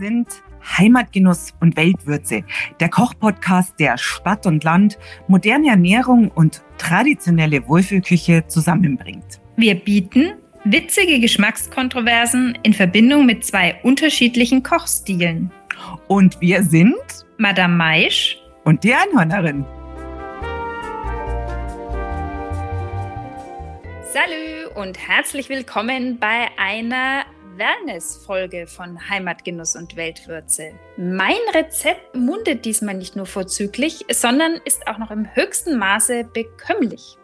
sind Heimatgenuss und Weltwürze, der Kochpodcast, der Stadt und Land, moderne Ernährung und traditionelle Wohlfühlküche zusammenbringt. Wir bieten witzige Geschmackskontroversen in Verbindung mit zwei unterschiedlichen Kochstilen. Und wir sind Madame Maisch und die Einhörnerin. Salü und herzlich willkommen bei einer Wellness-Folge von Heimatgenuss und Weltwürze. Mein Rezept mundet diesmal nicht nur vorzüglich, sondern ist auch noch im höchsten Maße bekömmlich.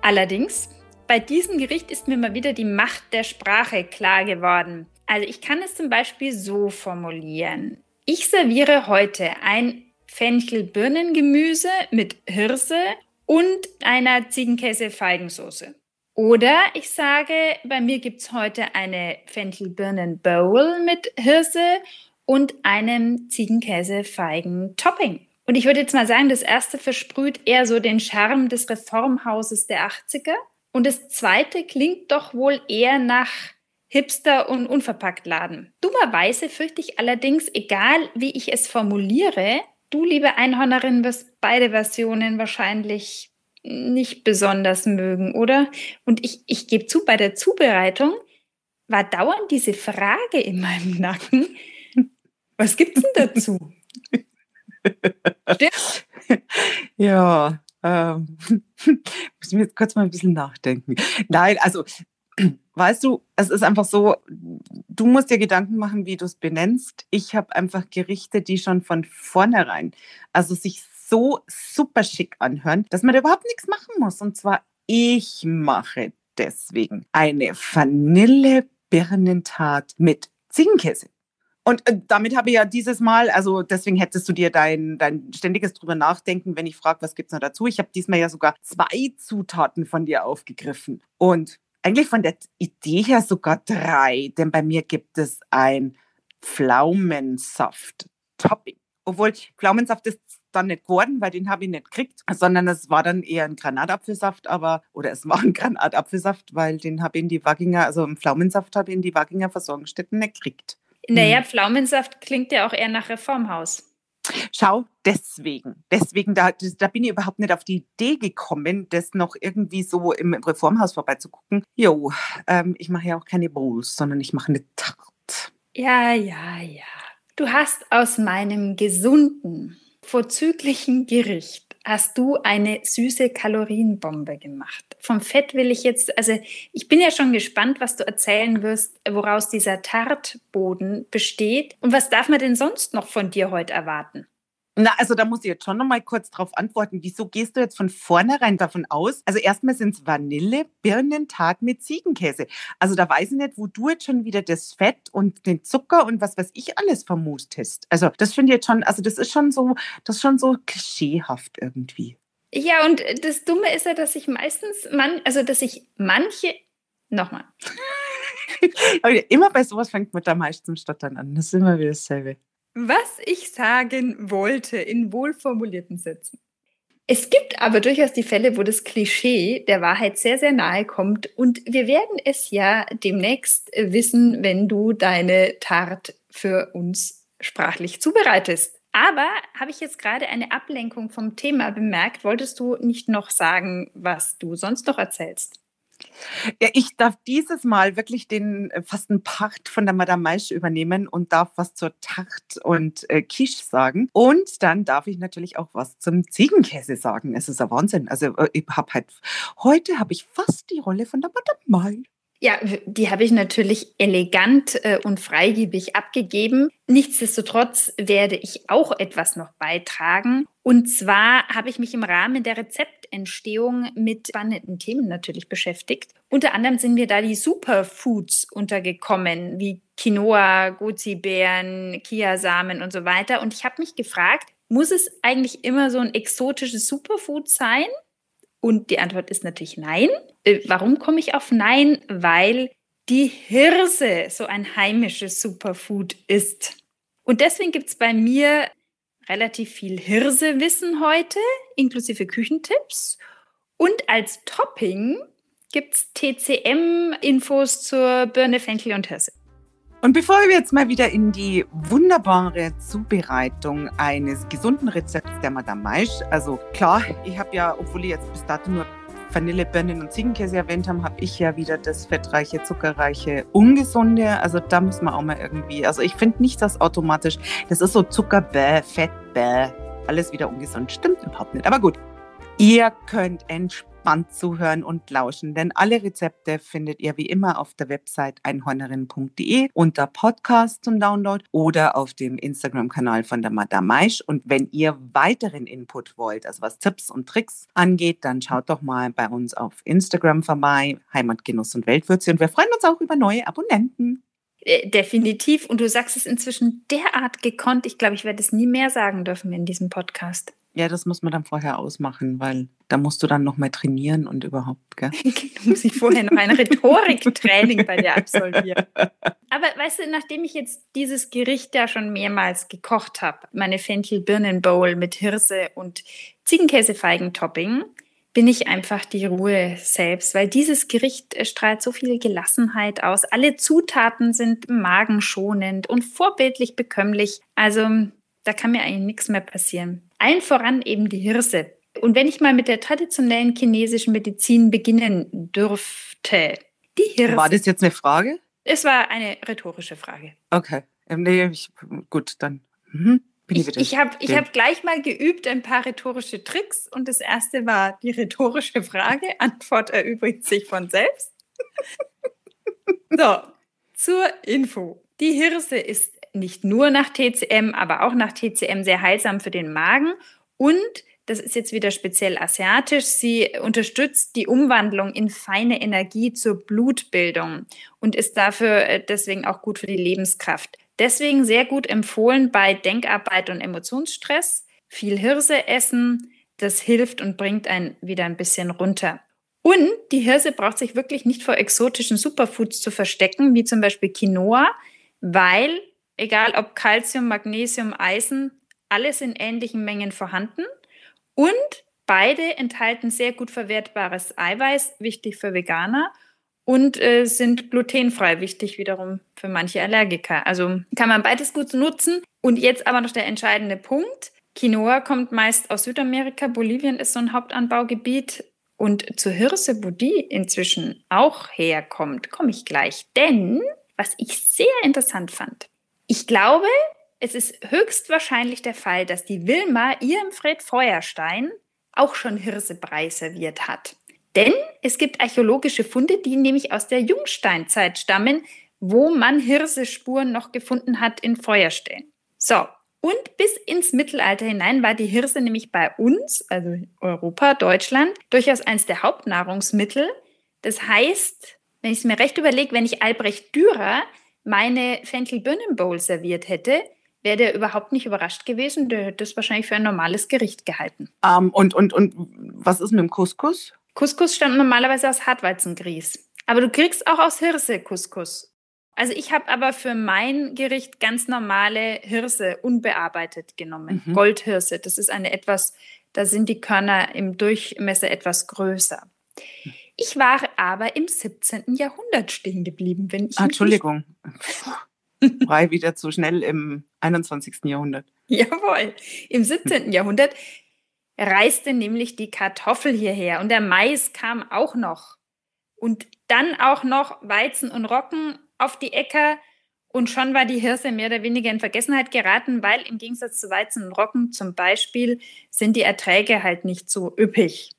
Allerdings, bei diesem Gericht ist mir mal wieder die Macht der Sprache klar geworden. Also ich kann es zum Beispiel so formulieren. Ich serviere heute ein Fenchel-Birnengemüse mit Hirse und einer Ziegenkäse-Feigensoße. Oder ich sage, bei mir gibt es heute eine Fenchel-Birnen-Bowl mit Hirse und einem Ziegenkäse-Feigen-Topping. Und ich würde jetzt mal sagen, das erste versprüht eher so den Charme des Reformhauses der 80er. Und das zweite klingt doch wohl eher nach Hipster und unverpackt Laden. Dummerweise fürchte ich allerdings, egal wie ich es formuliere, du, liebe Einhornerin, wirst beide Versionen wahrscheinlich nicht besonders mögen, oder? Und ich, ich gebe zu, bei der Zubereitung war dauernd diese Frage in meinem Nacken. Was gibt's denn dazu? Stimmt? Ja, ähm, muss ich mir jetzt kurz mal ein bisschen nachdenken. Nein, also weißt du, es ist einfach so, du musst dir Gedanken machen, wie du es benennst. Ich habe einfach Gerichte, die schon von vornherein, also sich so super schick anhören, dass man da überhaupt nichts machen muss. Und zwar, ich mache deswegen eine Vanille-Birnentat mit Ziegenkäse. Und äh, damit habe ich ja dieses Mal, also deswegen hättest du dir dein, dein ständiges drüber nachdenken, wenn ich frage, was gibt es noch dazu. Ich habe diesmal ja sogar zwei Zutaten von dir aufgegriffen. Und eigentlich von der Idee her sogar drei, denn bei mir gibt es ein Pflaumensaft-Topping. Obwohl Pflaumensaft ist dann nicht geworden, weil den habe ich nicht gekriegt, sondern es war dann eher ein Granatapfelsaft, aber, oder es war ein Granatapfelsaft, weil den habe ich in die Wagginger, also im Pflaumensaft habe ich in die Wagginger Versorgungsstätten nicht gekriegt. Naja, hm. Pflaumensaft klingt ja auch eher nach Reformhaus. Schau, deswegen, deswegen, da, da bin ich überhaupt nicht auf die Idee gekommen, das noch irgendwie so im Reformhaus vorbeizugucken. Jo, ähm, ich mache ja auch keine Bowls, sondern ich mache eine Tarte. Ja, ja, ja. Du hast aus meinem gesunden, vorzüglichen Gericht hast du eine süße Kalorienbombe gemacht. Vom Fett will ich jetzt, also ich bin ja schon gespannt, was du erzählen wirst, woraus dieser Tartboden besteht. Und was darf man denn sonst noch von dir heute erwarten? Na, also da muss ich jetzt schon noch mal kurz drauf antworten. Wieso gehst du jetzt von vornherein davon aus? Also erstmal sind es Vanille, Birnentag mit Ziegenkäse. Also da weiß ich nicht, wo du jetzt schon wieder das Fett und den Zucker und was weiß ich alles vermustest. Also das finde ich jetzt schon, also das ist schon so, das ist schon so klischeehaft irgendwie. Ja, und das Dumme ist ja, dass ich meistens, man, also dass ich manche, nochmal. immer bei sowas fängt man da meist zum Stottern an. Das ist immer wieder dasselbe was ich sagen wollte in wohlformulierten Sätzen. Es gibt aber durchaus die Fälle, wo das Klischee der Wahrheit sehr, sehr nahe kommt. Und wir werden es ja demnächst wissen, wenn du deine Tart für uns sprachlich zubereitest. Aber habe ich jetzt gerade eine Ablenkung vom Thema bemerkt? Wolltest du nicht noch sagen, was du sonst noch erzählst? Ja, ich darf dieses Mal wirklich den äh, fast einen Part von der Madame Maisch übernehmen und darf was zur Tart und äh, Quiche sagen. Und dann darf ich natürlich auch was zum Ziegenkäse sagen. Es ist ein Wahnsinn. Also äh, ich habe halt, heute habe ich fast die Rolle von der Madame Maisch. Ja, die habe ich natürlich elegant äh, und freigebig abgegeben. Nichtsdestotrotz werde ich auch etwas noch beitragen. Und zwar habe ich mich im Rahmen der Rezeptentstehung mit spannenden Themen natürlich beschäftigt. Unter anderem sind mir da die Superfoods untergekommen, wie Quinoa, Gozi-Beeren, Kiasamen und so weiter. Und ich habe mich gefragt, muss es eigentlich immer so ein exotisches Superfood sein? Und die Antwort ist natürlich nein. Äh, warum komme ich auf nein? Weil die Hirse so ein heimisches Superfood ist. Und deswegen gibt es bei mir relativ viel Hirsewissen heute, inklusive Küchentipps. Und als Topping gibt es TCM-Infos zur Birne, Fenchel und Hirse. Und bevor wir jetzt mal wieder in die wunderbare Zubereitung eines gesunden Rezepts der Madame Maisch, also klar, ich habe ja, obwohl ich jetzt bis dato nur Vanille, Birnen und Ziegenkäse erwähnt haben, habe ich ja wieder das fettreiche, zuckerreiche, ungesunde. Also da müssen wir auch mal irgendwie, also ich finde nicht, dass automatisch, das ist so Zucker, bäh, Fett, bäh, alles wieder ungesund. Stimmt überhaupt nicht. Aber gut, ihr könnt entspannen gespannt zuhören und lauschen, denn alle Rezepte findet ihr wie immer auf der Website einhornerin.de unter Podcast zum Download oder auf dem Instagram-Kanal von der Madame Maisch. Und wenn ihr weiteren Input wollt, also was Tipps und Tricks angeht, dann schaut doch mal bei uns auf Instagram vorbei, Heimatgenuss und Weltwürze. Und wir freuen uns auch über neue Abonnenten. Äh, definitiv. Und du sagst es inzwischen derart gekonnt. Ich glaube, ich werde es nie mehr sagen dürfen in diesem Podcast. Ja, das muss man dann vorher ausmachen, weil da musst du dann noch mal trainieren und überhaupt, gell? du musst ich vorher noch ein Rhetoriktraining bei dir absolvieren. Aber weißt du, nachdem ich jetzt dieses Gericht ja schon mehrmals gekocht habe, meine Fenchel-Birnen-Bowl mit Hirse und Ziegenkäsefeigen-Topping, bin ich einfach die Ruhe selbst, weil dieses Gericht strahlt so viel Gelassenheit aus. Alle Zutaten sind magenschonend und vorbildlich bekömmlich. Also da kann mir eigentlich nichts mehr passieren. Allen voran eben die Hirse. Und wenn ich mal mit der traditionellen chinesischen Medizin beginnen dürfte, die Hirse. War das jetzt eine Frage? Es war eine rhetorische Frage. Okay. Ähm, nee, ich, gut, dann. Mhm. ich ich, ich habe hab gleich mal geübt ein paar rhetorische Tricks und das erste war die rhetorische Frage. Antwort erübrigt sich von selbst. so, zur Info. Die Hirse ist nicht nur nach TCM, aber auch nach TCM sehr heilsam für den Magen und das ist jetzt wieder speziell asiatisch. Sie unterstützt die Umwandlung in feine Energie zur Blutbildung und ist dafür äh, deswegen auch gut für die Lebenskraft. Deswegen sehr gut empfohlen bei Denkarbeit und Emotionsstress. Viel Hirse essen, das hilft und bringt einen wieder ein bisschen runter. Und die Hirse braucht sich wirklich nicht vor exotischen Superfoods zu verstecken, wie zum Beispiel Quinoa, weil egal ob Calcium, Magnesium, Eisen, alles in ähnlichen Mengen vorhanden. Und beide enthalten sehr gut verwertbares Eiweiß, wichtig für Veganer. Und äh, sind glutenfrei, wichtig wiederum für manche Allergiker. Also kann man beides gut nutzen. Und jetzt aber noch der entscheidende Punkt. Quinoa kommt meist aus Südamerika. Bolivien ist so ein Hauptanbaugebiet. Und zur Hirse, wo die inzwischen auch herkommt, komme ich gleich. Denn was ich sehr interessant fand, ich glaube, es ist höchstwahrscheinlich der Fall, dass die Wilma ihrem Fred Feuerstein auch schon Hirsebrei serviert hat. Denn es gibt archäologische Funde, die nämlich aus der Jungsteinzeit stammen, wo man Hirsespuren noch gefunden hat in Feuerstellen. So, und bis ins Mittelalter hinein war die Hirse nämlich bei uns, also Europa, Deutschland, durchaus eines der Hauptnahrungsmittel. Das heißt, wenn ich es mir recht überlege, wenn ich Albrecht Dürer meine Fenchel-Birnen-Bowl serviert hätte, wäre der überhaupt nicht überrascht gewesen. Der hätte es wahrscheinlich für ein normales Gericht gehalten. Ähm, und, und, und was ist mit dem Couscous? Couscous stammt normalerweise aus Hartweizengrieß. Aber du kriegst auch aus Hirse Couscous. Also ich habe aber für mein Gericht ganz normale Hirse unbearbeitet genommen. Mhm. Goldhirse. Das ist eine etwas, da sind die Körner im Durchmesser etwas größer. Ich war aber im 17. Jahrhundert stehen geblieben, wenn ich. Ah, Entschuldigung. War wieder zu schnell im 21. Jahrhundert. Jawohl. Im 17. Jahrhundert reiste nämlich die Kartoffel hierher und der Mais kam auch noch. Und dann auch noch Weizen und Rocken auf die Äcker. Und schon war die Hirse mehr oder weniger in Vergessenheit geraten, weil im Gegensatz zu Weizen und Rocken zum Beispiel sind die Erträge halt nicht so üppig.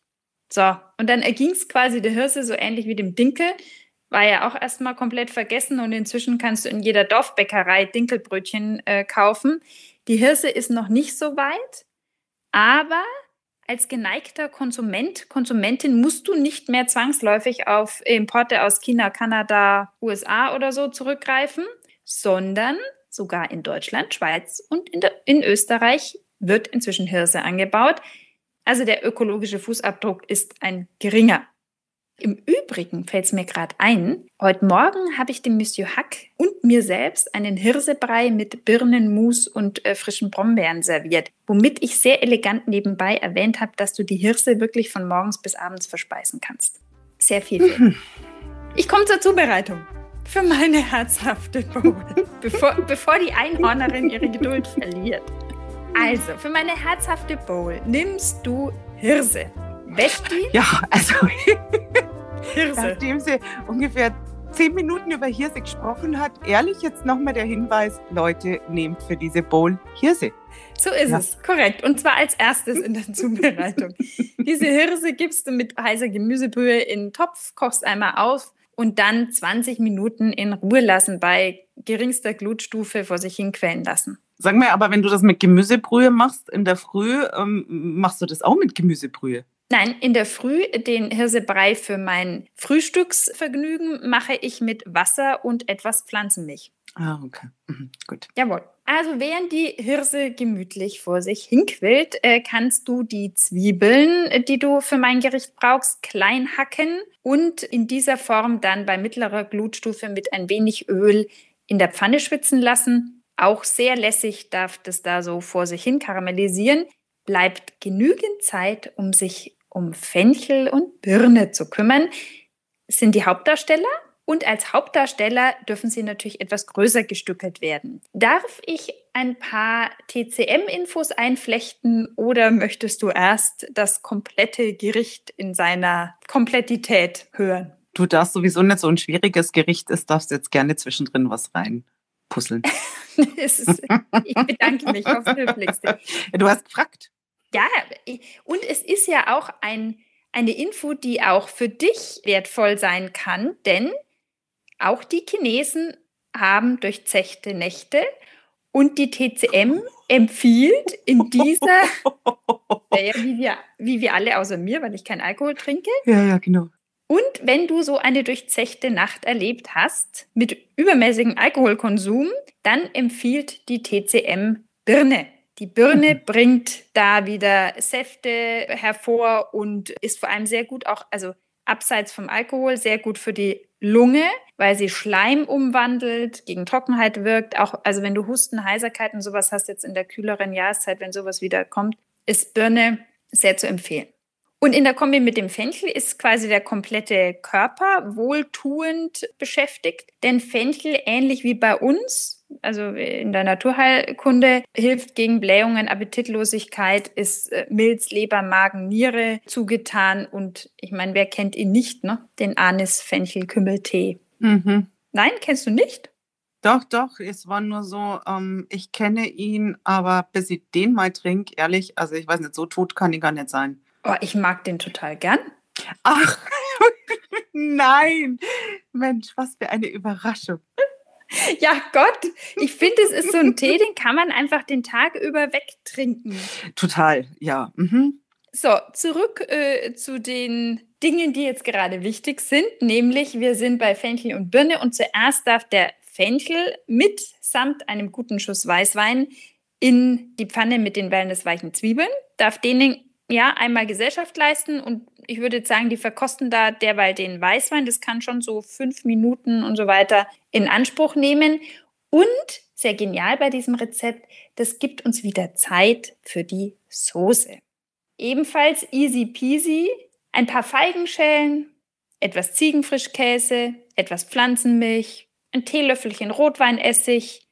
So, und dann erging es quasi der Hirse so ähnlich wie dem Dinkel. War ja auch erstmal komplett vergessen und inzwischen kannst du in jeder Dorfbäckerei Dinkelbrötchen äh, kaufen. Die Hirse ist noch nicht so weit, aber als geneigter Konsument, Konsumentin musst du nicht mehr zwangsläufig auf Importe aus China, Kanada, USA oder so zurückgreifen, sondern sogar in Deutschland, Schweiz und in, der, in Österreich wird inzwischen Hirse angebaut. Also der ökologische Fußabdruck ist ein geringer. Im Übrigen fällt es mir gerade ein, heute Morgen habe ich dem Monsieur Hack und mir selbst einen Hirsebrei mit Birnenmus und äh, frischen Brombeeren serviert, womit ich sehr elegant nebenbei erwähnt habe, dass du die Hirse wirklich von morgens bis abends verspeisen kannst. Sehr viel. Ich komme zur Zubereitung. für meine herzhafte Bowl, bevor, bevor die Einhornerin ihre Geduld verliert. Also, für meine herzhafte Bowl nimmst du Hirse. Wäscht die? Ja, also Hirse. Nachdem sie ungefähr zehn Minuten über Hirse gesprochen hat, ehrlich jetzt nochmal der Hinweis, Leute, nehmt für diese Bowl Hirse. So ist ja. es, korrekt. Und zwar als erstes in der Zubereitung. Diese Hirse gibst du mit heißer Gemüsebrühe in den Topf, kochst einmal auf und dann 20 Minuten in Ruhe lassen, bei geringster Glutstufe vor sich hinquellen lassen. Sag mir aber, wenn du das mit Gemüsebrühe machst in der Früh, ähm, machst du das auch mit Gemüsebrühe? Nein, in der Früh den Hirsebrei für mein Frühstücksvergnügen mache ich mit Wasser und etwas Pflanzenmilch. Ah, okay. Mhm, gut. Jawohl. Also während die Hirse gemütlich vor sich hinquillt, äh, kannst du die Zwiebeln, die du für mein Gericht brauchst, klein hacken und in dieser Form dann bei mittlerer Glutstufe mit ein wenig Öl in der Pfanne schwitzen lassen. Auch sehr lässig darf das da so vor sich hin karamellisieren. Bleibt genügend Zeit, um sich um Fenchel und Birne zu kümmern, sind die Hauptdarsteller. Und als Hauptdarsteller dürfen sie natürlich etwas größer gestückelt werden. Darf ich ein paar TCM-Infos einflechten oder möchtest du erst das komplette Gericht in seiner Komplettität hören? Du darfst sowieso nicht so ein schwieriges Gericht ist, darfst jetzt gerne zwischendrin was reinpuzzeln. ich bedanke mich aufs Höflichste. Du hast gefragt. Ja, und es ist ja auch ein, eine Info, die auch für dich wertvoll sein kann, denn auch die Chinesen haben durchzechte Nächte und die TCM empfiehlt in dieser, ja, wie, wir, wie wir alle außer mir, weil ich keinen Alkohol trinke. Ja, ja, genau. Und wenn du so eine durchzechte Nacht erlebt hast mit übermäßigem Alkoholkonsum, dann empfiehlt die TCM Birne. Die Birne mhm. bringt da wieder Säfte hervor und ist vor allem sehr gut auch, also abseits vom Alkohol, sehr gut für die Lunge, weil sie Schleim umwandelt, gegen Trockenheit wirkt. Auch, also wenn du Husten, Heiserkeit und sowas hast jetzt in der kühleren Jahreszeit, wenn sowas wieder kommt, ist Birne sehr zu empfehlen. Und in der Kombi mit dem Fenchel ist quasi der komplette Körper wohltuend beschäftigt. Denn Fenchel, ähnlich wie bei uns, also in der Naturheilkunde, hilft gegen Blähungen, Appetitlosigkeit, ist äh, Milz, Leber, Magen, Niere zugetan. Und ich meine, wer kennt ihn nicht, ne? Den Anis-Fenchel-Kümmeltee. Mhm. Nein, kennst du nicht? Doch, doch, es war nur so, ähm, ich kenne ihn, aber bis ich den mal trinke, ehrlich, also ich weiß nicht, so tot kann ich gar nicht sein. Oh, ich mag den total gern. Ach, nein. Mensch, was für eine Überraschung. Ja, Gott, ich finde, es ist so ein Tee, den kann man einfach den Tag über wegtrinken. Total, ja. Mhm. So, zurück äh, zu den Dingen, die jetzt gerade wichtig sind, nämlich wir sind bei Fenchel und Birne und zuerst darf der Fenchel mitsamt einem guten Schuss Weißwein in die Pfanne mit den wellnessweichen Zwiebeln, darf denen ja einmal Gesellschaft leisten und ich würde jetzt sagen, die verkosten da derweil den Weißwein. Das kann schon so fünf Minuten und so weiter in Anspruch nehmen. Und sehr genial bei diesem Rezept, das gibt uns wieder Zeit für die Soße. Ebenfalls easy peasy, ein paar Feigenschellen, etwas Ziegenfrischkäse, etwas Pflanzenmilch, ein Teelöffelchen Rotweinessig,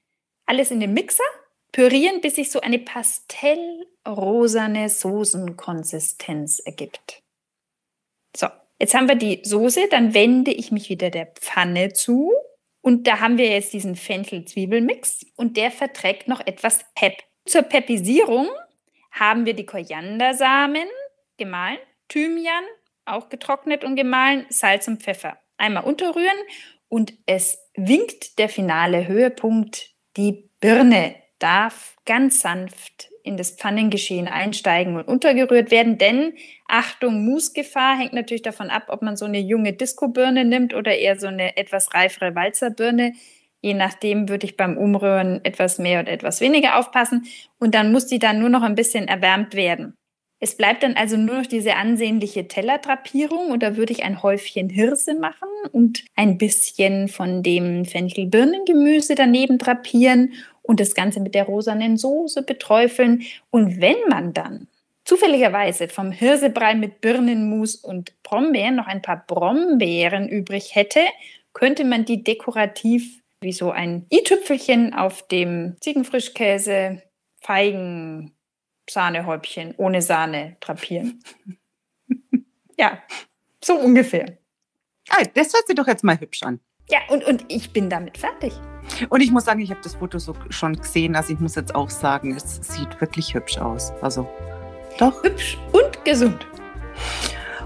alles in den Mixer, pürieren, bis sich so eine pastellrosane Soßenkonsistenz ergibt. So, jetzt haben wir die Soße, dann wende ich mich wieder der Pfanne zu und da haben wir jetzt diesen Fenchel-Zwiebelmix und der verträgt noch etwas Pep. Zur Pepisierung haben wir die Koriandersamen gemahlen, Thymian auch getrocknet und gemahlen, Salz und Pfeffer. Einmal unterrühren und es winkt der finale Höhepunkt. Die Birne darf ganz sanft in das Pfannengeschehen einsteigen und untergerührt werden, denn Achtung, Musgefahr hängt natürlich davon ab, ob man so eine junge Disco-Birne nimmt oder eher so eine etwas reifere Walzerbirne. Je nachdem würde ich beim Umrühren etwas mehr oder etwas weniger aufpassen und dann muss die dann nur noch ein bisschen erwärmt werden. Es bleibt dann also nur noch diese ansehnliche Tellerdrapierung und da würde ich ein Häufchen Hirse machen und ein bisschen von dem Fenchelbirnengemüse daneben drapieren und das Ganze mit der rosanen Soße beträufeln. Und wenn man dann zufälligerweise vom Hirsebrei mit Birnenmus und Brombeeren noch ein paar Brombeeren übrig hätte, könnte man die dekorativ wie so ein i-Tüpfelchen auf dem Ziegenfrischkäse, Feigen, Sahnehäubchen ohne Sahne drapieren. ja, so ungefähr. Ah, das hört sich doch jetzt mal hübsch an. Ja, und, und ich bin damit fertig. Und ich muss sagen, ich habe das Foto so schon gesehen. Also ich muss jetzt auch sagen, es sieht wirklich hübsch aus. Also doch. Hübsch und gesund.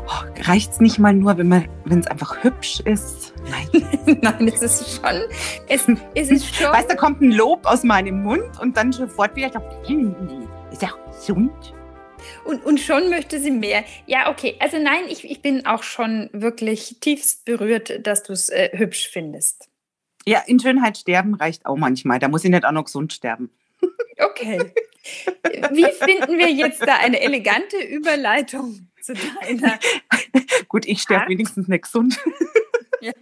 Oh, Reicht es nicht mal nur, wenn es einfach hübsch ist? Nein. Nein, es ist schon. Es, es ist schon. Weißt du, da kommt ein Lob aus meinem Mund und dann sofort wieder, ist ja gesund. Und, und schon möchte sie mehr. Ja, okay. Also nein, ich, ich bin auch schon wirklich tiefst berührt, dass du es äh, hübsch findest. Ja, in Schönheit sterben reicht auch manchmal. Da muss ich nicht auch noch gesund sterben. Okay. Wie finden wir jetzt da eine elegante Überleitung zu deiner? Gut, ich sterbe wenigstens nicht gesund. Ja.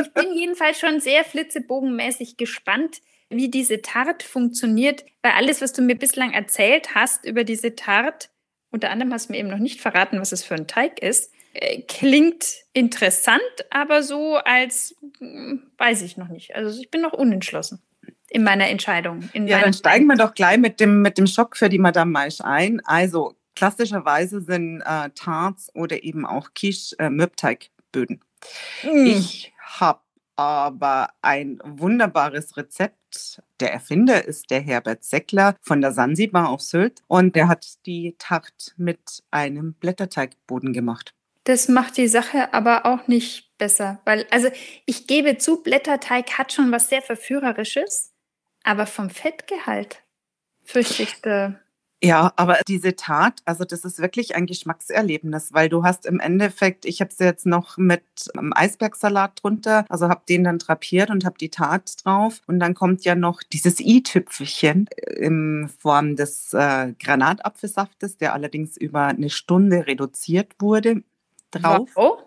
Ich bin jedenfalls schon sehr flitzebogenmäßig gespannt, wie diese Tart funktioniert, weil alles, was du mir bislang erzählt hast über diese Tart, unter anderem hast du mir eben noch nicht verraten, was es für ein Teig ist, äh, klingt interessant, aber so als hm, weiß ich noch nicht. Also ich bin noch unentschlossen in meiner Entscheidung. In ja, dann steigen wir doch gleich mit dem, mit dem Schock für die Madame Maisch ein. Also klassischerweise sind äh, Tarts oder eben auch Quiche äh, Mürbteigböden. Mm. Ich habe aber ein wunderbares Rezept. Der Erfinder ist der Herbert Seckler von der Sansibar auf Sylt und der hat die Tart mit einem Blätterteigboden gemacht. Das macht die Sache aber auch nicht besser, weil, also ich gebe zu, Blätterteig hat schon was sehr Verführerisches, aber vom Fettgehalt fürchte ich, ja, aber diese Tat, also das ist wirklich ein Geschmackserlebnis, weil du hast im Endeffekt, ich habe sie jetzt noch mit einem Eisbergsalat drunter, also habe den dann drapiert und habe die Tat drauf und dann kommt ja noch dieses i-Tüpfelchen in Form des äh, Granatapfelsaftes, der allerdings über eine Stunde reduziert wurde drauf. Oh.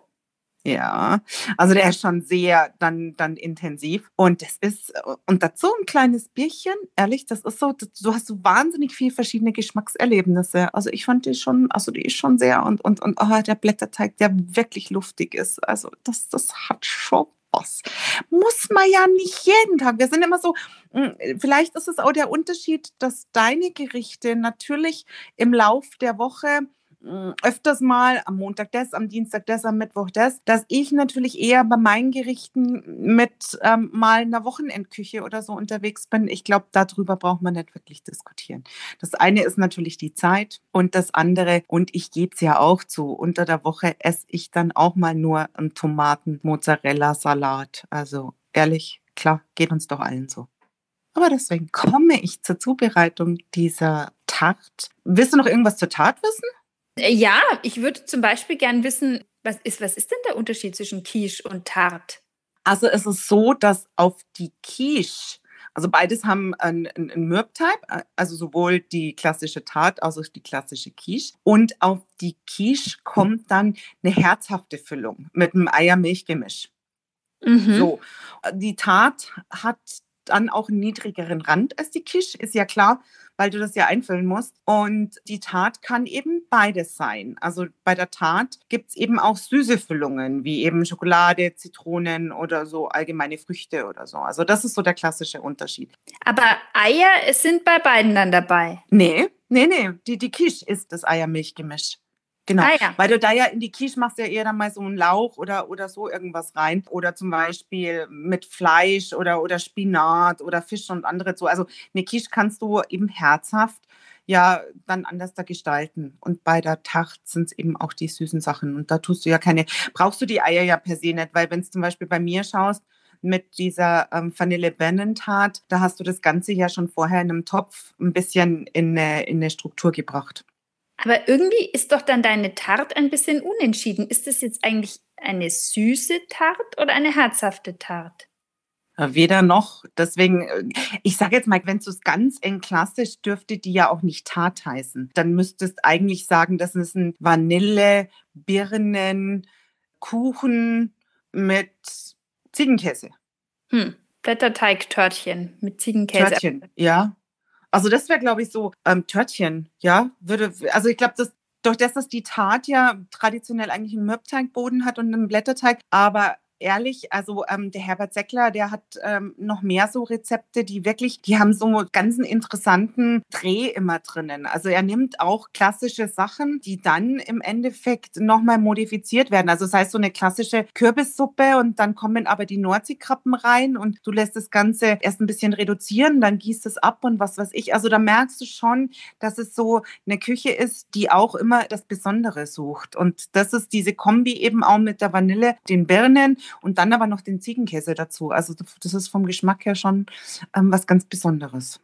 Ja, also der ist schon sehr dann, dann intensiv. Und das ist, und dazu ein kleines Bierchen, ehrlich, das ist so, du hast so wahnsinnig viele verschiedene Geschmackserlebnisse. Also ich fand die schon, also die ist schon sehr, und, und, und oh, der Blätterteig, der wirklich luftig ist. Also das, das hat schon was. Muss man ja nicht jeden Tag. Wir sind immer so, hm, vielleicht ist es auch der Unterschied, dass deine Gerichte natürlich im Lauf der Woche öfters mal am Montag das, am Dienstag das, am Mittwoch das, dass ich natürlich eher bei meinen Gerichten mit ähm, mal einer Wochenendküche oder so unterwegs bin. Ich glaube, darüber braucht man nicht wirklich diskutieren. Das eine ist natürlich die Zeit und das andere, und ich gebe es ja auch zu, unter der Woche esse ich dann auch mal nur einen Tomaten-Mozzarella-Salat. Also ehrlich, klar, geht uns doch allen so. Aber deswegen komme ich zur Zubereitung dieser Tart. Willst du noch irgendwas zur Tat wissen? Äh, ja, ich würde zum Beispiel gern wissen, was ist, was ist denn der Unterschied zwischen Quiche und Tart? Also es ist so, dass auf die Quiche, also beides haben einen, einen Mürbteig, äh, also sowohl die klassische Tart als auch die klassische Quiche. Und auf die Quiche kommt dann eine herzhafte Füllung mit einem Eier-Milch-Gemisch. Mhm. So, die Tart hat dann auch einen niedrigeren Rand als die Quiche, ist ja klar weil du das ja einfüllen musst. Und die Tat kann eben beides sein. Also bei der Tat gibt es eben auch süße Füllungen, wie eben Schokolade, Zitronen oder so allgemeine Früchte oder so. Also das ist so der klassische Unterschied. Aber Eier sind bei beiden dann dabei? Nee, nee, nee. Die, die Quiche ist das Eiermilchgemisch. Genau, ah, ja. weil du da ja in die Quiche machst ja eher dann mal so einen Lauch oder, oder so irgendwas rein. Oder zum Beispiel mit Fleisch oder, oder Spinat oder Fisch und andere so. Also eine Quiche kannst du eben herzhaft ja dann anders da gestalten. Und bei der Tacht sind es eben auch die süßen Sachen. Und da tust du ja keine, brauchst du die Eier ja per se nicht, weil wenn es zum Beispiel bei mir schaust, mit dieser ähm, Vanille Benentat, da hast du das Ganze ja schon vorher in einem Topf ein bisschen in eine, in eine Struktur gebracht. Aber irgendwie ist doch dann deine Tart ein bisschen unentschieden. Ist das jetzt eigentlich eine süße Tart oder eine herzhafte Tart? Weder noch. Deswegen, äh, ich sage jetzt mal, wenn du es ganz eng klassisch, dürfte die ja auch nicht Tart heißen. Dann müsstest eigentlich sagen, das ist ein Vanille, Birnen, Kuchen mit Ziegenkäse. Hm. Blätterteig-Törtchen mit Ziegenkäse. Törtchen, ja. Also das wäre, glaube ich, so ähm, Törtchen, ja, würde, also ich glaube, das durch das, dass die Tat ja traditionell eigentlich einen Mürbteigboden hat und einen Blätterteig, aber ehrlich, also ähm, der Herbert Seckler, der hat ähm, noch mehr so Rezepte, die wirklich, die haben so einen ganzen interessanten Dreh immer drinnen. Also er nimmt auch klassische Sachen, die dann im Endeffekt nochmal modifiziert werden. Also das heißt so eine klassische Kürbissuppe und dann kommen aber die Nordseekrabben rein und du lässt das Ganze erst ein bisschen reduzieren, dann gießt es ab und was weiß ich. Also da merkst du schon, dass es so eine Küche ist, die auch immer das Besondere sucht. Und das ist diese Kombi eben auch mit der Vanille, den Birnen und dann aber noch den Ziegenkäse dazu. Also das ist vom Geschmack her schon ähm, was ganz Besonderes.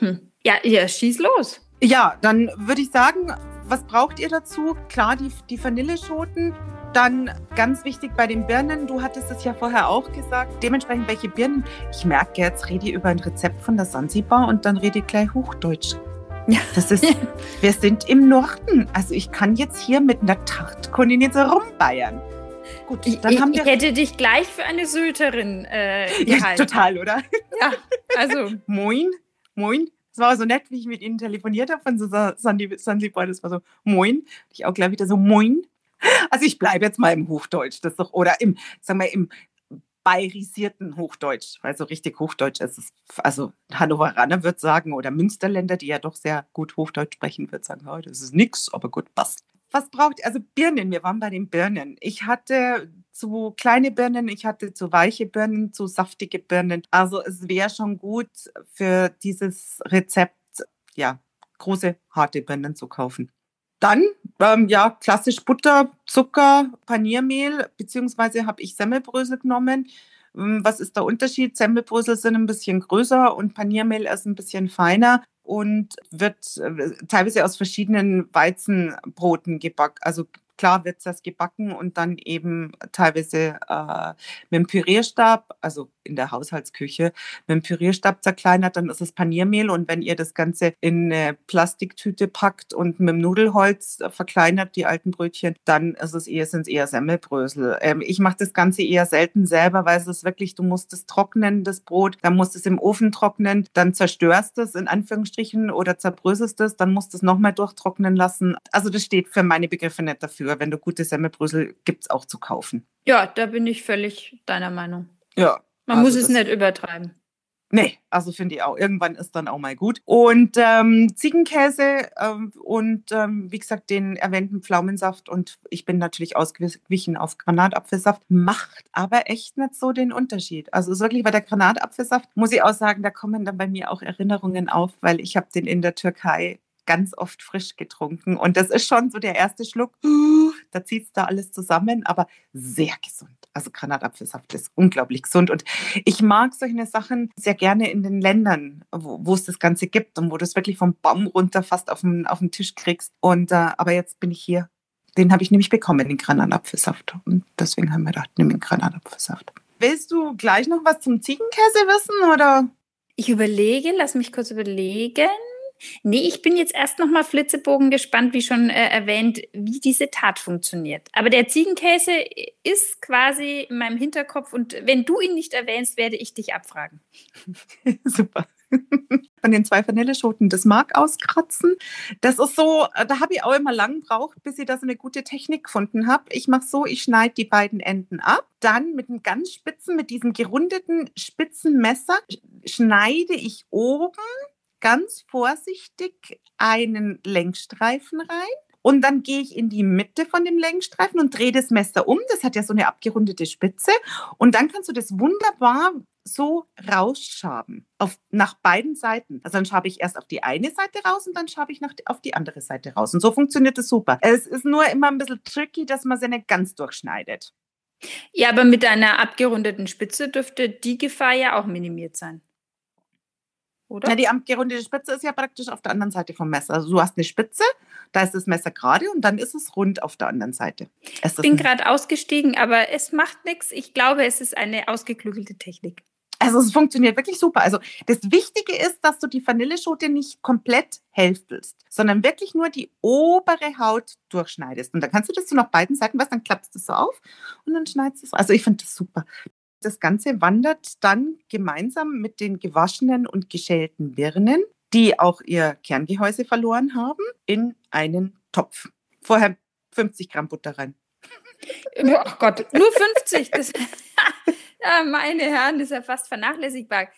Mhm. Ja, ja, schieß los. Ja, dann würde ich sagen, was braucht ihr dazu? Klar, die, die Vanilleschoten. Dann ganz wichtig bei den Birnen, du hattest es ja vorher auch gesagt, dementsprechend welche Birnen. Ich merke jetzt, rede ich über ein Rezept von der Sansibar und dann rede ich gleich Hochdeutsch. Ja. Das ist, wir sind im Norden. Also ich kann jetzt hier mit einer Tartkunin jetzt rumbayern. Gut, dann ich, haben wir. Ich hätte dich gleich für eine Söterin äh, gehalten. Ja, total, oder? Ja, also. moin, moin. Es war so nett, wie ich mit ihnen telefoniert habe von so Sansibar. Das war so moin. Ich auch gleich wieder so moin. Also ich bleibe jetzt mal im Hochdeutsch. Das doch, oder im, sagen wir, im bayerisierten Hochdeutsch, weil so richtig Hochdeutsch ist es. Also Hannoveraner wird sagen, oder Münsterländer, die ja doch sehr gut Hochdeutsch sprechen, wird sagen, oh, das ist nix, aber gut, passt was braucht, also Birnen, wir waren bei den Birnen. Ich hatte zu kleine Birnen, ich hatte zu weiche Birnen, zu saftige Birnen. Also es wäre schon gut für dieses Rezept, ja, große, harte Birnen zu kaufen. Dann, ähm, ja, klassisch Butter, Zucker, Paniermehl, beziehungsweise habe ich Semmelbrösel genommen. Ähm, was ist der Unterschied? Semmelbrösel sind ein bisschen größer und Paniermehl ist ein bisschen feiner und wird äh, teilweise aus verschiedenen Weizenbroten gebacken, also klar wird das gebacken und dann eben teilweise äh, mit dem Pürierstab, also in der Haushaltsküche, mit dem Pürierstab zerkleinert, dann ist es Paniermehl und wenn ihr das Ganze in eine Plastiktüte packt und mit dem Nudelholz verkleinert, die alten Brötchen, dann ist es eher, sind es eher Semmelbrösel. Ähm, ich mache das Ganze eher selten selber, weil es ist wirklich, du musst es trocknen, das Brot, dann musst es im Ofen trocknen, dann zerstörst es in Anführungsstrichen oder zerbröselst es, dann musst du es nochmal durchtrocknen lassen. Also das steht für meine Begriffe nicht dafür dafür. Wenn du gute Semmelbrösel gibt es auch zu kaufen. Ja, da bin ich völlig deiner Meinung. Ja. Man also muss es nicht übertreiben. Nee, also finde ich auch. Irgendwann ist dann auch mal gut. Und ähm, Ziegenkäse ähm, und ähm, wie gesagt den erwähnten Pflaumensaft und ich bin natürlich ausgewichen auf Granatapfelsaft, macht aber echt nicht so den Unterschied. Also wirklich bei der Granatapfelsaft, muss ich auch sagen, da kommen dann bei mir auch Erinnerungen auf, weil ich habe den in der Türkei ganz oft frisch getrunken. Und das ist schon so der erste Schluck, da zieht es da alles zusammen, aber sehr gesund. Also Granatapfelsaft ist unglaublich gesund. Und ich mag solche Sachen sehr gerne in den Ländern, wo, es das Ganze gibt und wo du es wirklich vom Baum runter fast auf den, auf den Tisch kriegst. Und äh, aber jetzt bin ich hier. Den habe ich nämlich bekommen, den Granatapfelsaft. Und deswegen haben wir gedacht, nimm den Granatapfelsaft. Willst du gleich noch was zum Ziegenkäse wissen oder? Ich überlege, lass mich kurz überlegen. Nee, ich bin jetzt erst noch mal Flitzebogen gespannt, wie schon äh, erwähnt, wie diese Tat funktioniert. Aber der Ziegenkäse ist quasi in meinem Hinterkopf und wenn du ihn nicht erwähnst, werde ich dich abfragen. Super. Von den zwei Vanilleschoten das Mark auskratzen. Das ist so, da habe ich auch immer lang gebraucht, bis ich da so eine gute Technik gefunden habe. Ich mache so, ich schneide die beiden Enden ab. Dann mit einem ganz spitzen, mit diesem gerundeten spitzen Messer schneide ich oben ganz vorsichtig einen Längsstreifen rein. Und dann gehe ich in die Mitte von dem Längsstreifen und drehe das Messer um. Das hat ja so eine abgerundete Spitze. Und dann kannst du das wunderbar so rausschaben. Auf, nach beiden Seiten. Also dann schabe ich erst auf die eine Seite raus und dann schabe ich nach, auf die andere Seite raus. Und so funktioniert das super. Es ist nur immer ein bisschen tricky, dass man sie nicht ganz durchschneidet. Ja, aber mit einer abgerundeten Spitze dürfte die Gefahr ja auch minimiert sein oder? Ja, die abgerundete Spitze ist ja praktisch auf der anderen Seite vom Messer. Also du hast eine Spitze, da ist das Messer gerade und dann ist es rund auf der anderen Seite. Ich bin gerade ausgestiegen, aber es macht nichts. Ich glaube, es ist eine ausgeklügelte Technik. Also es funktioniert wirklich super. Also das Wichtige ist, dass du die Vanilleschote nicht komplett hälftelst, sondern wirklich nur die obere Haut durchschneidest. Und dann kannst du das so nach beiden Seiten was, dann klappst du es so auf und dann schneidest du es. Also ich finde das super. Das Ganze wandert dann gemeinsam mit den gewaschenen und geschälten Birnen, die auch ihr Kerngehäuse verloren haben, in einen Topf. Vorher 50 Gramm Butter rein. Oh Gott, nur 50. Das, ja, meine Herren, das ist ja fast vernachlässigbar.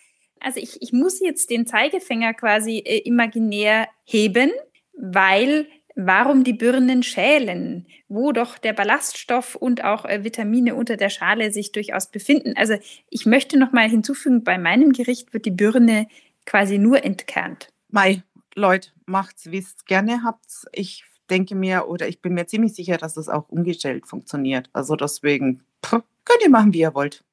Also ich, ich muss jetzt den Zeigefinger quasi äh, imaginär heben, weil warum die Birnen schälen, wo doch der Ballaststoff und auch äh, Vitamine unter der Schale sich durchaus befinden. Also ich möchte noch mal hinzufügen, bei meinem Gericht wird die Birne quasi nur entkernt. Mei, Leute, macht's, wie es gerne habt. Ich denke mir oder ich bin mir ziemlich sicher, dass es auch umgestellt funktioniert. Also deswegen pff, könnt ihr machen, wie ihr wollt.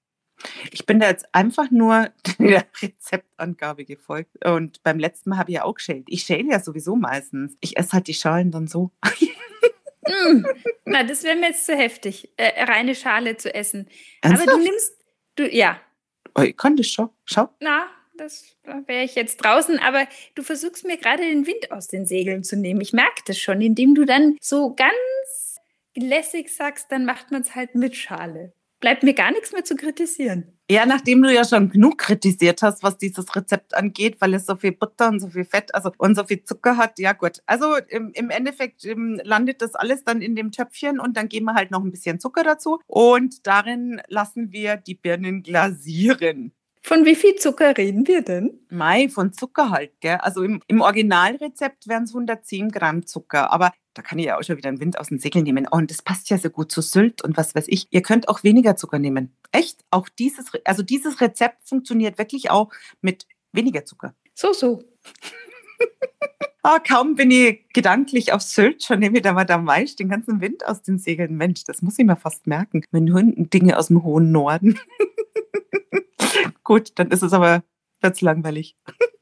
Ich bin da jetzt einfach nur der Rezeptangabe gefolgt. Und beim letzten Mal habe ich ja auch geschält. Ich schäle ja sowieso meistens. Ich esse halt die Schalen dann so. mm, na, das wäre mir jetzt zu heftig, äh, reine Schale zu essen. Ernsthaft? Aber du nimmst, du, ja. Oh, ich kann das schon. Schau. Na, das wäre ich jetzt draußen, aber du versuchst mir gerade den Wind aus den Segeln zu nehmen. Ich merke das schon, indem du dann so ganz lässig sagst, dann macht man es halt mit Schale. Bleibt mir gar nichts mehr zu kritisieren. Ja, nachdem du ja schon genug kritisiert hast, was dieses Rezept angeht, weil es so viel Butter und so viel Fett also und so viel Zucker hat, ja gut. Also im, im Endeffekt im, landet das alles dann in dem Töpfchen und dann geben wir halt noch ein bisschen Zucker dazu und darin lassen wir die Birnen glasieren. Von wie viel Zucker reden wir denn? Mai, von Zucker halt, gell? Also im, im Originalrezept wären es 110 Gramm Zucker, aber da kann ich ja auch schon wieder einen Wind aus den Segeln nehmen. Oh, und das passt ja so gut zu Sylt und was weiß ich. Ihr könnt auch weniger Zucker nehmen. Echt? Auch dieses, also dieses Rezept funktioniert wirklich auch mit weniger Zucker. So, so. ah, kaum bin ich gedanklich auf Sylt, schon nehme ich da mal da Maisch den ganzen Wind aus den Segeln. Mensch, das muss ich mir fast merken. Wenn Hunden Dinge aus dem hohen Norden. Gut, dann ist es aber wird's langweilig.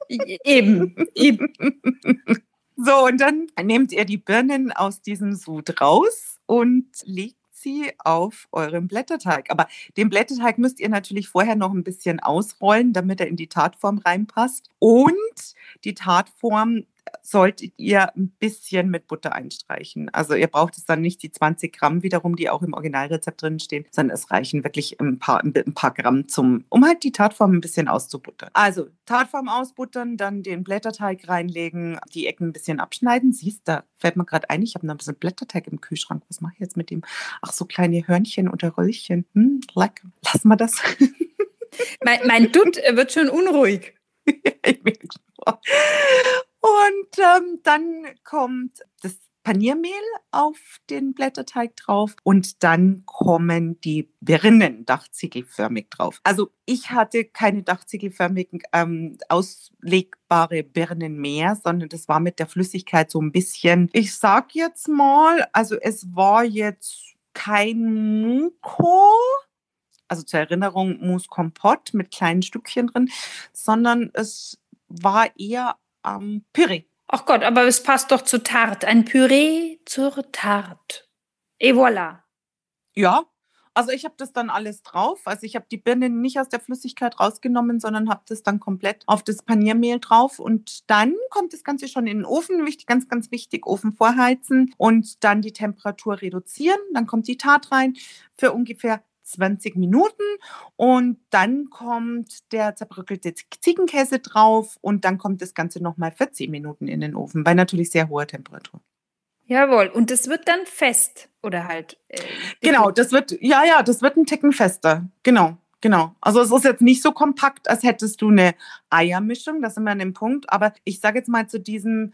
Eben, eben. So, und dann nehmt ihr die Birnen aus diesem Sud raus und legt sie auf eurem Blätterteig. Aber den Blätterteig müsst ihr natürlich vorher noch ein bisschen ausrollen, damit er in die Tatform reinpasst. Und die Tatform solltet ihr ein bisschen mit Butter einstreichen. Also ihr braucht es dann nicht die 20 Gramm wiederum, die auch im Originalrezept drin stehen, sondern es reichen wirklich ein paar, ein paar Gramm zum, um halt die Tatform ein bisschen auszubuttern. Also Tatform ausbuttern, dann den Blätterteig reinlegen, die Ecken ein bisschen abschneiden. Siehst du, da fällt mir gerade ein, ich habe noch ein bisschen Blätterteig im Kühlschrank. Was mache ich jetzt mit dem? Ach, so kleine Hörnchen oder Röllchen. Hm, lecker. Lass mal das. mein, mein Dutt wird schon unruhig. Und ähm, dann kommt das Paniermehl auf den Blätterteig drauf und dann kommen die Birnen dachziegelförmig drauf. Also ich hatte keine dachziegelförmigen ähm, auslegbare Birnen mehr, sondern das war mit der Flüssigkeit so ein bisschen, ich sag jetzt mal, also es war jetzt kein Muko, also zur Erinnerung Mousse Kompott mit kleinen Stückchen drin, sondern es war eher am Püree. Ach Gott, aber es passt doch zu Tarte. Ein Püree zur Tarte. Et voilà. Ja, also ich habe das dann alles drauf. Also ich habe die Birnen nicht aus der Flüssigkeit rausgenommen, sondern habe das dann komplett auf das Paniermehl drauf. Und dann kommt das Ganze schon in den Ofen. Wichtig, ganz, ganz wichtig, Ofen vorheizen und dann die Temperatur reduzieren. Dann kommt die Tat rein für ungefähr 20 Minuten und dann kommt der zerbröckelte Ziegenkäse drauf und dann kommt das Ganze nochmal 14 Minuten in den Ofen bei natürlich sehr hoher Temperatur. Jawohl, und das wird dann fest oder halt. Äh, genau, das wird, ja, ja, das wird ein Ticken fester. Genau, genau. Also es ist jetzt nicht so kompakt, als hättest du eine Eiermischung, das sind wir an dem Punkt, aber ich sage jetzt mal zu diesem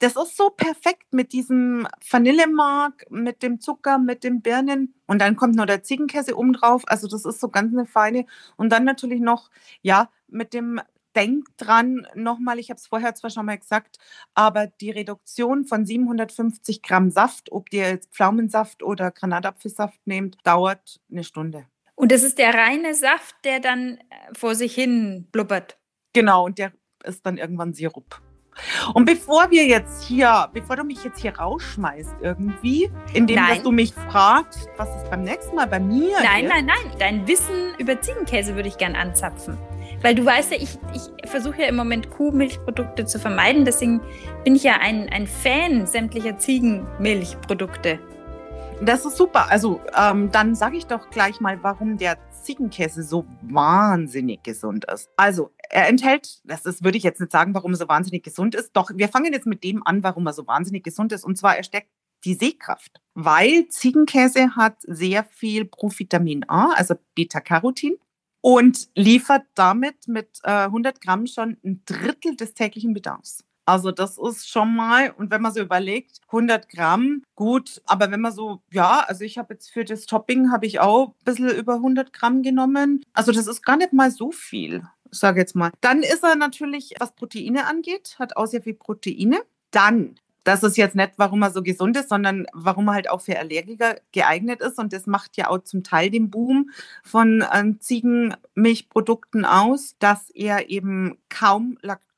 das ist so perfekt mit diesem Vanillemark, mit dem Zucker, mit den Birnen und dann kommt noch der Ziegenkäse oben drauf. Also das ist so ganz eine feine. Und dann natürlich noch, ja, mit dem Denk dran, nochmal, ich habe es vorher zwar schon mal gesagt, aber die Reduktion von 750 Gramm Saft, ob ihr jetzt Pflaumensaft oder Granatapfelsaft nehmt, dauert eine Stunde. Und das ist der reine Saft, der dann äh, vor sich hin blubbert. Genau, und der ist dann irgendwann Sirup. Und bevor wir jetzt hier, bevor du mich jetzt hier rausschmeißt irgendwie, indem dass du mich fragst, was ist beim nächsten Mal bei mir? Nein, ist. nein, nein. Dein Wissen über Ziegenkäse würde ich gern anzapfen. Weil du weißt ja, ich, ich versuche ja im Moment Kuhmilchprodukte zu vermeiden. Deswegen bin ich ja ein, ein Fan sämtlicher Ziegenmilchprodukte. Das ist super. Also ähm, dann sage ich doch gleich mal, warum der Ziegenkäse so wahnsinnig gesund ist. Also er enthält, das ist, würde ich jetzt nicht sagen, warum er so wahnsinnig gesund ist. Doch wir fangen jetzt mit dem an, warum er so wahnsinnig gesund ist. Und zwar er steckt die Sehkraft, weil Ziegenkäse hat sehr viel Provitamin A, also Beta-Carotin und liefert damit mit äh, 100 Gramm schon ein Drittel des täglichen Bedarfs. Also das ist schon mal, und wenn man so überlegt, 100 Gramm, gut, aber wenn man so, ja, also ich habe jetzt für das Topping, habe ich auch ein bisschen über 100 Gramm genommen. Also das ist gar nicht mal so viel, sage jetzt mal. Dann ist er natürlich, was Proteine angeht, hat auch sehr viel Proteine. Dann das ist jetzt nicht, warum er so gesund ist, sondern warum er halt auch für Allergiker geeignet ist. Und das macht ja auch zum Teil den Boom von äh, Ziegenmilchprodukten aus, dass er eben kaum Laktose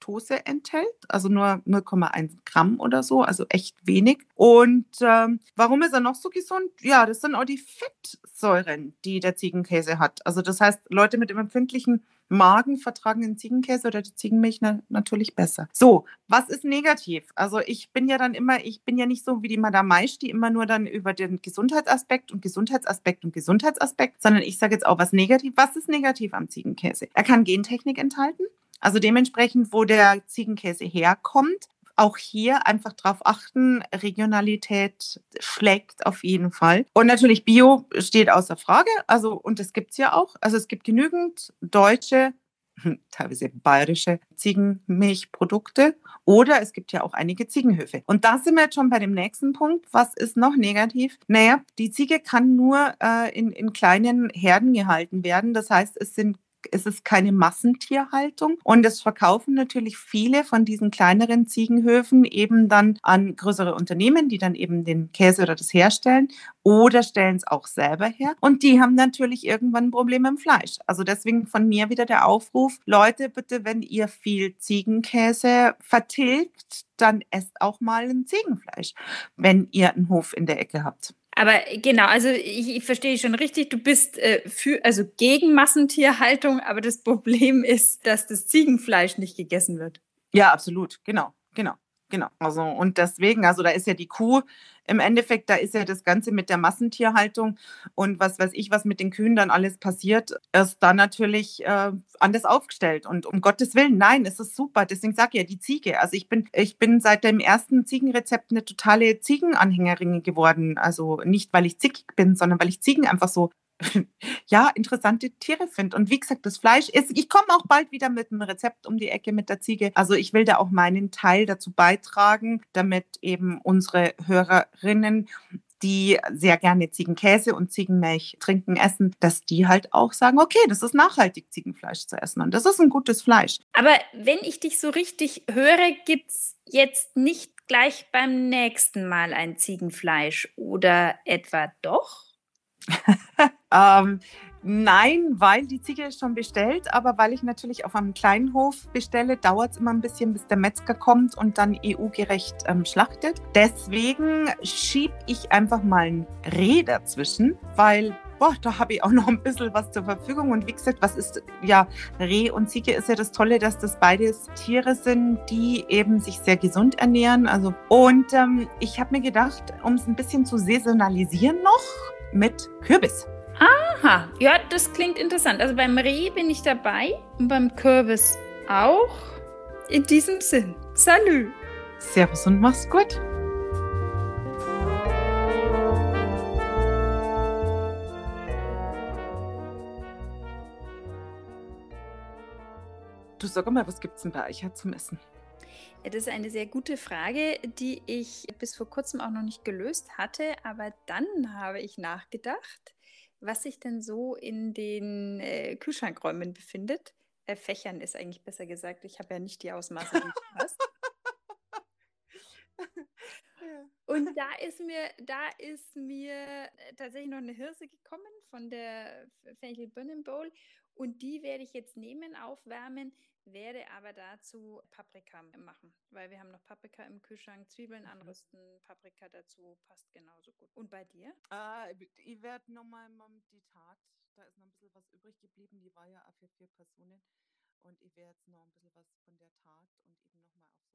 enthält, also nur 0,1 Gramm oder so, also echt wenig. Und ähm, warum ist er noch so gesund? Ja, das sind auch die Fettsäuren, die der Ziegenkäse hat. Also das heißt, Leute mit dem empfindlichen Magen vertragen den Ziegenkäse oder die Ziegenmilch na natürlich besser. So, was ist negativ? Also ich bin ja dann immer, ich bin ja nicht so wie die Madame Maisch, die immer nur dann über den Gesundheitsaspekt und Gesundheitsaspekt und Gesundheitsaspekt, sondern ich sage jetzt auch was negativ. Was ist negativ am Ziegenkäse? Er kann Gentechnik enthalten. Also dementsprechend, wo der Ziegenkäse herkommt, auch hier einfach darauf achten, Regionalität schlägt auf jeden Fall. Und natürlich Bio steht außer Frage. Also, und das gibt es ja auch. Also es gibt genügend deutsche, teilweise bayerische Ziegenmilchprodukte oder es gibt ja auch einige Ziegenhöfe. Und da sind wir jetzt schon bei dem nächsten Punkt. Was ist noch negativ? Naja, die Ziege kann nur äh, in, in kleinen Herden gehalten werden. Das heißt, es sind es ist keine Massentierhaltung. Und es verkaufen natürlich viele von diesen kleineren Ziegenhöfen eben dann an größere Unternehmen, die dann eben den Käse oder das herstellen oder stellen es auch selber her. Und die haben natürlich irgendwann ein Problem im Fleisch. Also deswegen von mir wieder der Aufruf, Leute, bitte, wenn ihr viel Ziegenkäse vertilgt, dann esst auch mal ein Ziegenfleisch, wenn ihr einen Hof in der Ecke habt. Aber genau, also ich, ich verstehe schon richtig, du bist äh, für, also gegen Massentierhaltung, aber das Problem ist, dass das Ziegenfleisch nicht gegessen wird. Ja, absolut, genau, genau. Genau. Also, und deswegen, also da ist ja die Kuh im Endeffekt, da ist ja das Ganze mit der Massentierhaltung und was weiß ich, was mit den Kühen dann alles passiert, ist da natürlich äh, anders aufgestellt. Und um Gottes Willen, nein, es ist super. Deswegen sage ich ja, die Ziege. Also ich bin, ich bin seit dem ersten Ziegenrezept eine totale Ziegenanhängerin geworden. Also nicht, weil ich zickig bin, sondern weil ich Ziegen einfach so ja, interessante Tiere finde. Und wie gesagt, das Fleisch ist, ich komme auch bald wieder mit einem Rezept um die Ecke mit der Ziege. Also ich will da auch meinen Teil dazu beitragen, damit eben unsere Hörerinnen die sehr gerne Ziegenkäse und Ziegenmilch trinken, essen, dass die halt auch sagen, okay, das ist nachhaltig, Ziegenfleisch zu essen und das ist ein gutes Fleisch. Aber wenn ich dich so richtig höre, gibt es jetzt nicht gleich beim nächsten Mal ein Ziegenfleisch oder etwa doch? ähm, nein, weil die Ziege ist schon bestellt, aber weil ich natürlich auf einem kleinen Hof bestelle, dauert es immer ein bisschen, bis der Metzger kommt und dann EU-gerecht ähm, schlachtet. Deswegen schiebe ich einfach mal ein Reh dazwischen, weil boah, da habe ich auch noch ein bisschen was zur Verfügung. Und wie gesagt, was ist, ja, Reh und Ziege ist ja das Tolle, dass das beides Tiere sind, die eben sich sehr gesund ernähren. Also, und ähm, ich habe mir gedacht, um es ein bisschen zu saisonalisieren noch, mit Kürbis. Aha, ja, das klingt interessant. Also beim Reh bin ich dabei und beim Kürbis auch. In diesem Sinn, salü. Servus und mach's gut. Du sag mal, was gibt's denn bei euch zum Essen? Das ist eine sehr gute Frage, die ich bis vor kurzem auch noch nicht gelöst hatte. Aber dann habe ich nachgedacht, was sich denn so in den äh, Kühlschrankräumen befindet. Äh, Fächern ist eigentlich besser gesagt. Ich habe ja nicht die Ausmaße, die du hast. Und da ist mir, da ist mir äh, tatsächlich noch eine Hirse gekommen von der Fenchel Birnen Bowl. Und die werde ich jetzt nehmen, aufwärmen werde aber dazu Paprika machen, weil wir haben noch Paprika im Kühlschrank, Zwiebeln mhm. anrüsten, Paprika dazu passt genauso gut. Und bei dir? Äh, ich werde nochmal die Tat, da ist noch ein bisschen was übrig geblieben, die war ja für vier Personen und ich werde jetzt noch ein bisschen was von der Tat und eben nochmal auf